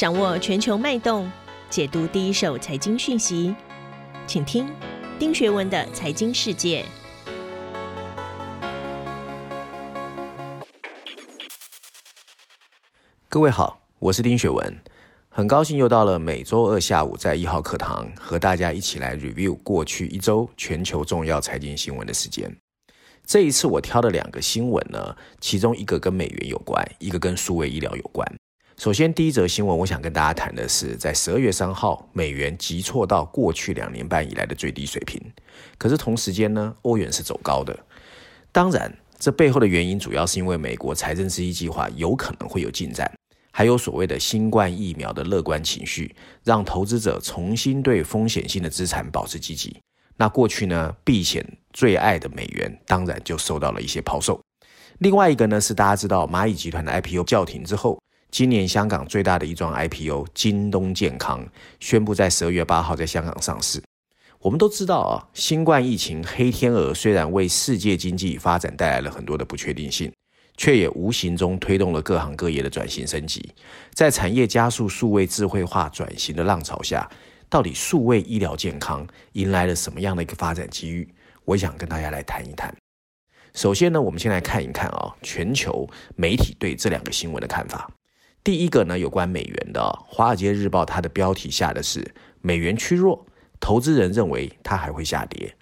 掌握全球脉动，解读第一手财经讯息，请听丁学文的财经世界。各位好，我是丁学文，很高兴又到了每周二下午在一号课堂和大家一起来 review 过去一周全球重要财经新闻的时间。这一次我挑的两个新闻呢，其中一个跟美元有关，一个跟数位医疗有关。首先，第一则新闻，我想跟大家谈的是，在十二月三号，美元急挫到过去两年半以来的最低水平。可是同时间呢，欧元是走高的。当然，这背后的原因主要是因为美国财政刺激计划有可能会有进展。还有所谓的新冠疫苗的乐观情绪，让投资者重新对风险性的资产保持积极。那过去呢，避险最爱的美元，当然就受到了一些抛售。另外一个呢，是大家知道蚂蚁集团的 IPO 叫停之后，今年香港最大的一桩 IPO 京东健康宣布在十二月八号在香港上市。我们都知道啊，新冠疫情黑天鹅虽然为世界经济发展带来了很多的不确定性。却也无形中推动了各行各业的转型升级。在产业加速数位智慧化转型的浪潮下，到底数位医疗健康迎来了什么样的一个发展机遇？我想跟大家来谈一谈。首先呢，我们先来看一看啊，全球媒体对这两个新闻的看法。第一个呢，有关美元的，《华尔街日报》它的标题下的是美元趋弱，投资人认为它还会下跌。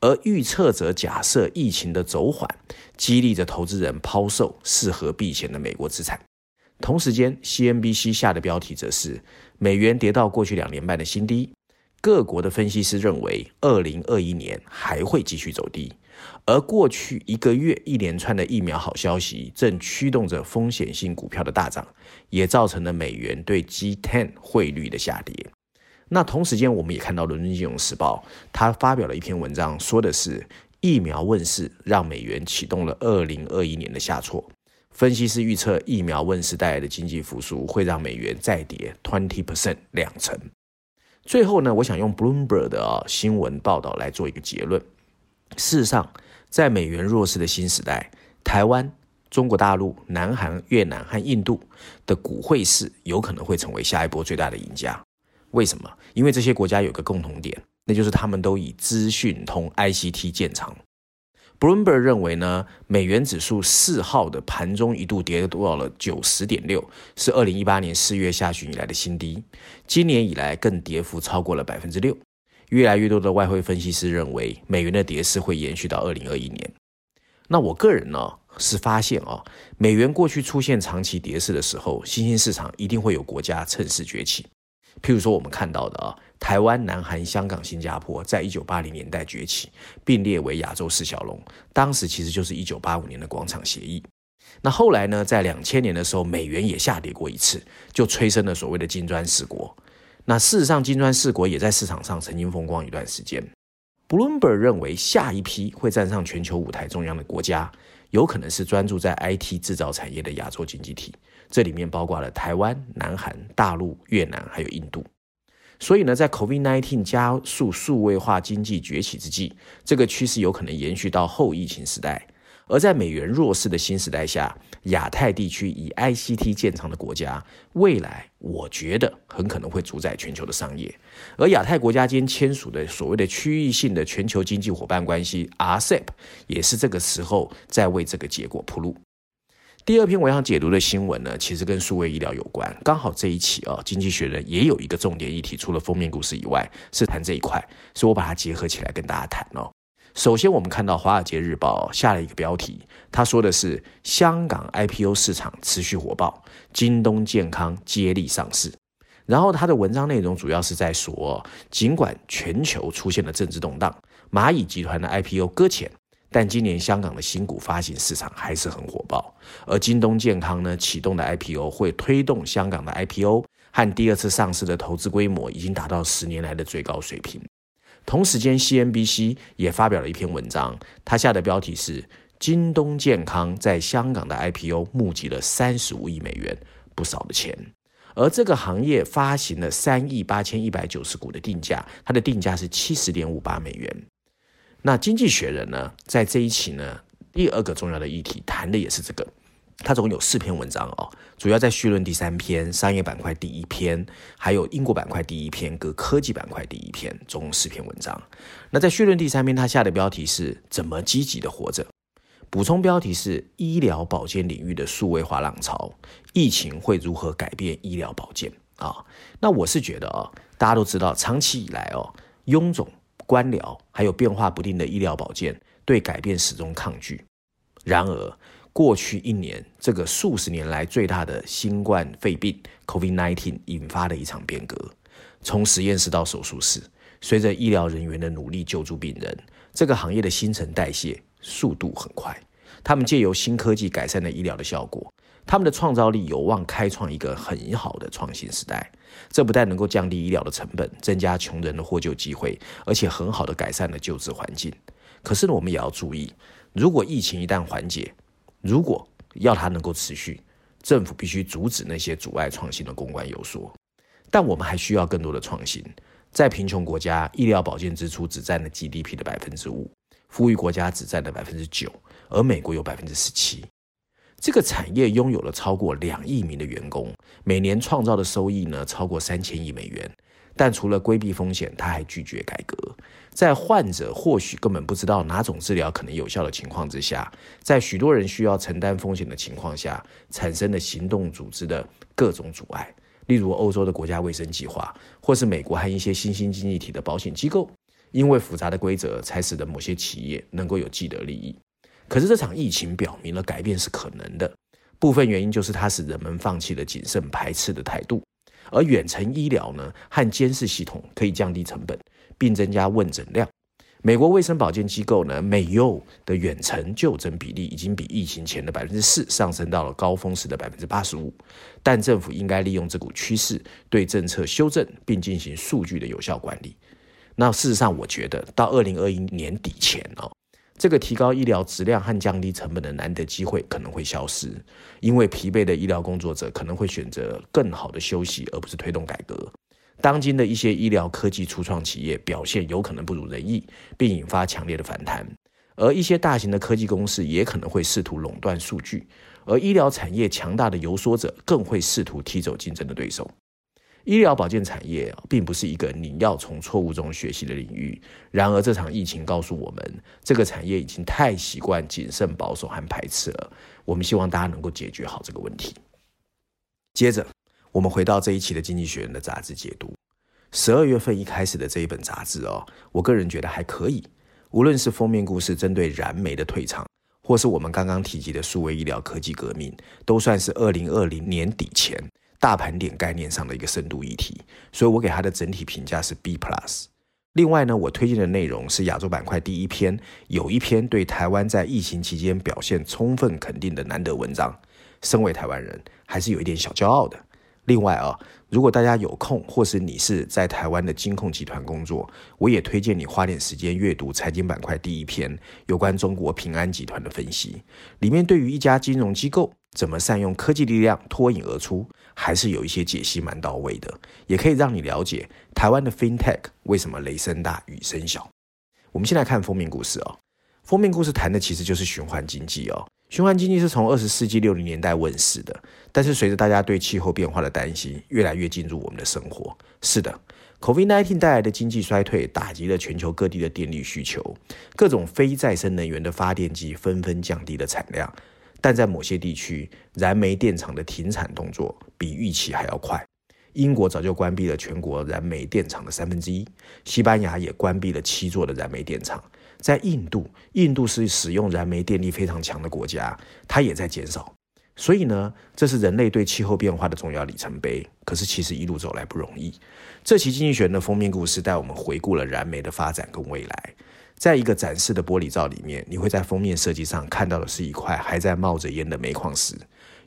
而预测者假设疫情的走缓，激励着投资人抛售适合避险的美国资产。同时间，CNBC 下的标题则是美元跌到过去两年半的新低。各国的分析师认为，二零二一年还会继续走低。而过去一个月一连串的疫苗好消息，正驱动着风险性股票的大涨，也造成了美元对 G10 汇率的下跌。那同时间，我们也看到《伦敦金融时报》它发表了一篇文章，说的是疫苗问世让美元启动了二零二一年的下挫。分析师预测，疫苗问世带来的经济复苏会让美元再跌 twenty percent 两成。最后呢，我想用 Bloomberg 的啊新闻报道来做一个结论：事实上，在美元弱势的新时代，台湾、中国大陆、南韩、越南和印度的股汇市有可能会成为下一波最大的赢家。为什么？因为这些国家有个共同点，那就是他们都以资讯通 ICT 建长。Bloomberg 认为呢，美元指数四号的盘中一度跌到了九十点六，是二零一八年四月下旬以来的新低。今年以来更跌幅超过了百分之六。越来越多的外汇分析师认为，美元的跌势会延续到二零二一年。那我个人呢，是发现啊，美元过去出现长期跌势的时候，新兴市场一定会有国家趁势崛起。譬如说，我们看到的啊，台湾、南韩、香港、新加坡，在一九八零年代崛起，并列为亚洲四小龙。当时其实就是一九八五年的广场协议。那后来呢，在两千年的时候，美元也下跌过一次，就催生了所谓的金砖四国。那事实上，金砖四国也在市场上曾经风光一段时间。Bloomberg 认为，下一批会站上全球舞台中央的国家，有可能是专注在 IT 制造产业的亚洲经济体。这里面包括了台湾、南韩、大陆、越南，还有印度。所以呢，在 COVID-19 加速数位化经济崛起之际，这个趋势有可能延续到后疫情时代。而在美元弱势的新时代下，亚太地区以 ICT 建长的国家，未来我觉得很可能会主宰全球的商业。而亚太国家间签署的所谓的区域性的全球经济伙伴关系 RCEP，也是这个时候在为这个结果铺路。第二篇我想解读的新闻呢，其实跟数位医疗有关。刚好这一期啊，《经济学人》也有一个重点议题，除了封面故事以外，是谈这一块，所以我把它结合起来跟大家谈哦。首先，我们看到《华尔街日报》下了一个标题，他说的是香港 IPO 市场持续火爆，京东健康接力上市。然后他的文章内容主要是在说，尽管全球出现了政治动荡，蚂蚁集团的 IPO 搁浅。但今年香港的新股发行市场还是很火爆，而京东健康呢启动的 IPO 会推动香港的 IPO 和第二次上市的投资规模已经达到十年来的最高水平。同时间，CNBC 也发表了一篇文章，它下的标题是“京东健康在香港的 IPO 募集了三十五亿美元，不少的钱”，而这个行业发行了三亿八千一百九十股的定价，它的定价是七十点五八美元。那经济学人呢，在这一期呢，第二个重要的议题谈的也是这个，它总共有四篇文章哦，主要在序论第三篇、商业板块第一篇，还有英国板块第一篇跟科技板块第一篇，总共四篇文章。那在序论第三篇，它下的标题是怎么积极的活着，补充标题是医疗保健领域的数位化浪潮，疫情会如何改变医疗保健啊？那我是觉得啊，大家都知道，长期以来哦，臃肿官僚还有变化不定的医疗保健，对改变始终抗拒。然而，过去一年，这个数十年来最大的新冠肺病 （COVID-19） 引发的一场变革。从实验室到手术室，随着医疗人员的努力救助病人，这个行业的新陈代谢速度很快。他们借由新科技改善了医疗的效果，他们的创造力有望开创一个很好的创新时代。这不但能够降低医疗的成本，增加穷人的获救机会，而且很好的改善了救治环境。可是呢，我们也要注意，如果疫情一旦缓解，如果要它能够持续，政府必须阻止那些阻碍创新的公关游说。但我们还需要更多的创新。在贫穷国家，医疗保健支出只占了 GDP 的百分之五；富裕国家只占了百分之九，而美国有百分之十七。这个产业拥有了超过两亿名的员工，每年创造的收益呢超过三千亿美元。但除了规避风险，他还拒绝改革。在患者或许根本不知道哪种治疗可能有效的情况之下，在许多人需要承担风险的情况下，产生了行动组织的各种阻碍，例如欧洲的国家卫生计划，或是美国和一些新兴经济体的保险机构，因为复杂的规则，才使得某些企业能够有既得利益。可是这场疫情表明了改变是可能的，部分原因就是它使人们放弃了谨慎排斥的态度。而远程医疗呢，和监视系统可以降低成本，并增加问诊量。美国卫生保健机构呢，美优的远程就诊比例已经比疫情前的百分之四上升到了高峰时的百分之八十五。但政府应该利用这股趋势，对政策修正，并进行数据的有效管理。那事实上，我觉得到二零二一年底前哦。这个提高医疗质量和降低成本的难得机会可能会消失，因为疲惫的医疗工作者可能会选择更好的休息，而不是推动改革。当今的一些医疗科技初创企业表现有可能不如人意，并引发强烈的反弹，而一些大型的科技公司也可能会试图垄断数据，而医疗产业强大的游说者更会试图踢走竞争的对手。医疗保健产业并不是一个你要从错误中学习的领域。然而，这场疫情告诉我们，这个产业已经太习惯谨慎保守和排斥了。我们希望大家能够解决好这个问题。接着，我们回到这一期的《经济学人》的杂志解读。十二月份一开始的这一本杂志哦，我个人觉得还可以。无论是封面故事针对燃煤的退场，或是我们刚刚提及的数位医疗科技革命，都算是二零二零年底前。大盘点概念上的一个深度议题，所以我给它的整体评价是 B plus。另外呢，我推荐的内容是亚洲板块第一篇，有一篇对台湾在疫情期间表现充分肯定的难得文章。身为台湾人，还是有一点小骄傲的。另外啊，如果大家有空，或是你是在台湾的金控集团工作，我也推荐你花点时间阅读财经板块第一篇有关中国平安集团的分析，里面对于一家金融机构怎么善用科技力量脱颖而出。还是有一些解析蛮到位的，也可以让你了解台湾的 FinTech 为什么雷声大雨声小。我们先来看封面故事哦。封面故事谈的其实就是循环经济哦。循环经济是从二十世纪六零年代问世的，但是随着大家对气候变化的担心，越来越进入我们的生活。是的，COVID-19 带来的经济衰退打击了全球各地的电力需求，各种非再生能源的发电机纷纷降低了产量。但在某些地区，燃煤电厂的停产动作比预期还要快。英国早就关闭了全国燃煤电厂的三分之一，西班牙也关闭了七座的燃煤电厂。在印度，印度是使用燃煤电力非常强的国家，它也在减少。所以呢，这是人类对气候变化的重要里程碑。可是，其实一路走来不容易。这期经济学人的封面故事带我们回顾了燃煤的发展跟未来。在一个展示的玻璃罩里面，你会在封面设计上看到的是一块还在冒着烟的煤矿石。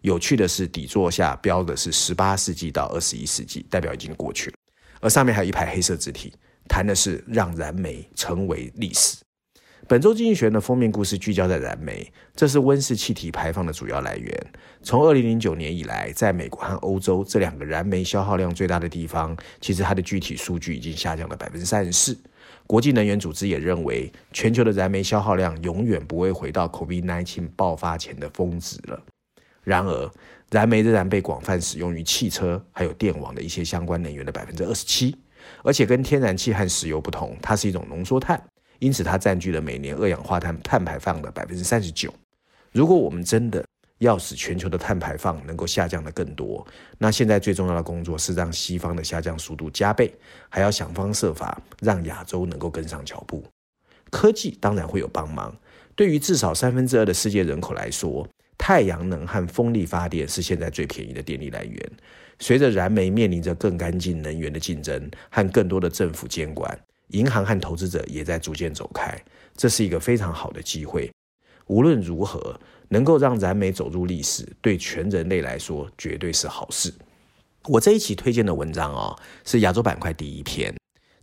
有趣的是，底座下标的是十八世纪到二十一世纪，代表已经过去了。而上面还有一排黑色字体，谈的是让燃煤成为历史。本周经济学的封面故事聚焦在燃煤，这是温室气体排放的主要来源。从二零零九年以来，在美国和欧洲这两个燃煤消耗量最大的地方，其实它的具体数据已经下降了百分之三十四。国际能源组织也认为，全球的燃煤消耗量永远不会回到 COVID-19 爆发前的峰值了。然而，燃煤仍然被广泛使用于汽车还有电网的一些相关能源的百分之二十七，而且跟天然气和石油不同，它是一种浓缩碳，因此它占据了每年二氧化碳碳排放的百分之三十九。如果我们真的要使全球的碳排放能够下降的更多，那现在最重要的工作是让西方的下降速度加倍，还要想方设法让亚洲能够跟上脚步。科技当然会有帮忙，对于至少三分之二的世界人口来说，太阳能和风力发电是现在最便宜的电力来源。随着燃煤面临着更干净能源的竞争和更多的政府监管，银行和投资者也在逐渐走开，这是一个非常好的机会。无论如何，能够让燃煤走入历史，对全人类来说绝对是好事。我这一期推荐的文章哦，是亚洲板块第一篇，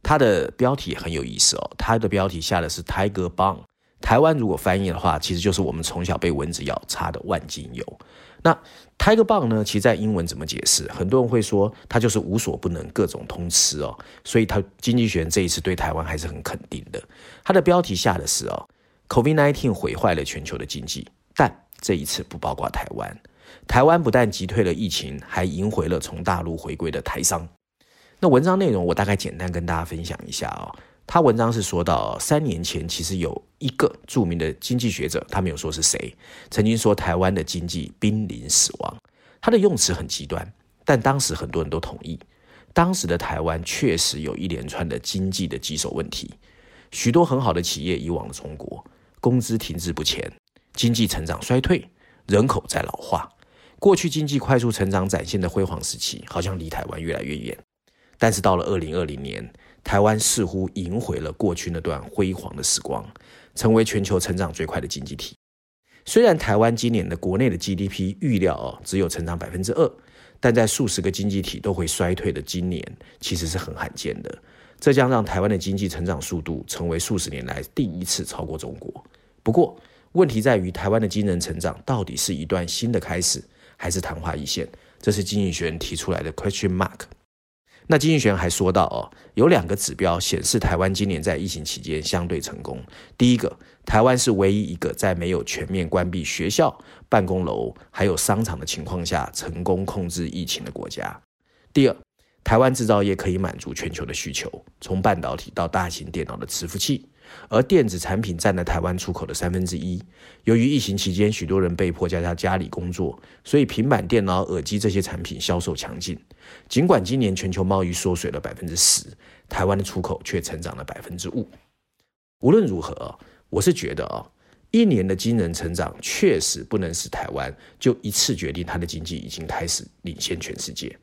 它的标题很有意思哦，它的标题下的是 Tiger Bomb。台湾如果翻译的话，其实就是我们从小被蚊子咬擦的万金油。那 Tiger Bomb 呢？其实在英文怎么解释？很多人会说它就是无所不能，各种通吃哦。所以它经济学人这一次对台湾还是很肯定的。它的标题下的是哦。COVID-19 毁坏了全球的经济，但这一次不包括台湾。台湾不但击退了疫情，还赢回了从大陆回归的台商。那文章内容我大概简单跟大家分享一下哦。他文章是说到，三年前其实有一个著名的经济学者，他没有说是谁，曾经说台湾的经济濒临死亡。他的用词很极端，但当时很多人都同意，当时的台湾确实有一连串的经济的棘手问题，许多很好的企业移往了中国。工资停滞不前，经济成长衰退，人口在老化。过去经济快速成长展现的辉煌时期，好像离台湾越来越远。但是到了二零二零年，台湾似乎赢回了过去那段辉煌的时光，成为全球成长最快的经济体。虽然台湾今年的国内的 GDP 预料哦只有成长百分之二，但在数十个经济体都会衰退的今年，其实是很罕见的。这将让台湾的经济成长速度成为数十年来第一次超过中国。不过，问题在于台湾的惊人成长到底是一段新的开始，还是昙花一现？这是经济学人提出来的 question mark。那金玉玄还说到哦，有两个指标显示台湾今年在疫情期间相对成功。第一个，台湾是唯一一个在没有全面关闭学校、办公楼还有商场的情况下成功控制疫情的国家。第二。台湾制造业可以满足全球的需求，从半导体到大型电脑的伺服器，而电子产品占了台湾出口的三分之一。由于疫情期间许多人被迫在家家里工作，所以平板电脑、耳机这些产品销售强劲。尽管今年全球贸易缩水了百分之十，台湾的出口却成长了百分之五。无论如何，我是觉得啊，一年的惊人成长确实不能使台湾就一次决定它的经济已经开始领先全世界。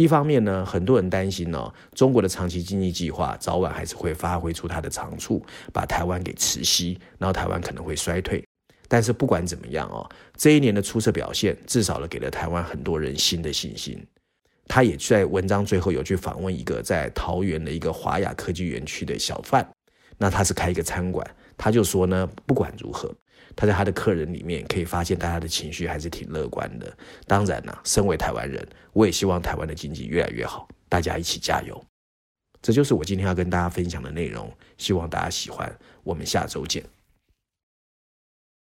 一方面呢，很多人担心呢，中国的长期经济计划早晚还是会发挥出它的长处，把台湾给磁吸，然后台湾可能会衰退。但是不管怎么样哦，这一年的出色表现，至少了给了台湾很多人新的信心。他也在文章最后有去访问一个在桃园的一个华雅科技园区的小贩，那他是开一个餐馆，他就说呢，不管如何。他在他的客人里面可以发现，大家的情绪还是挺乐观的。当然呢，身为台湾人，我也希望台湾的经济越来越好，大家一起加油。这就是我今天要跟大家分享的内容，希望大家喜欢。我们下周见。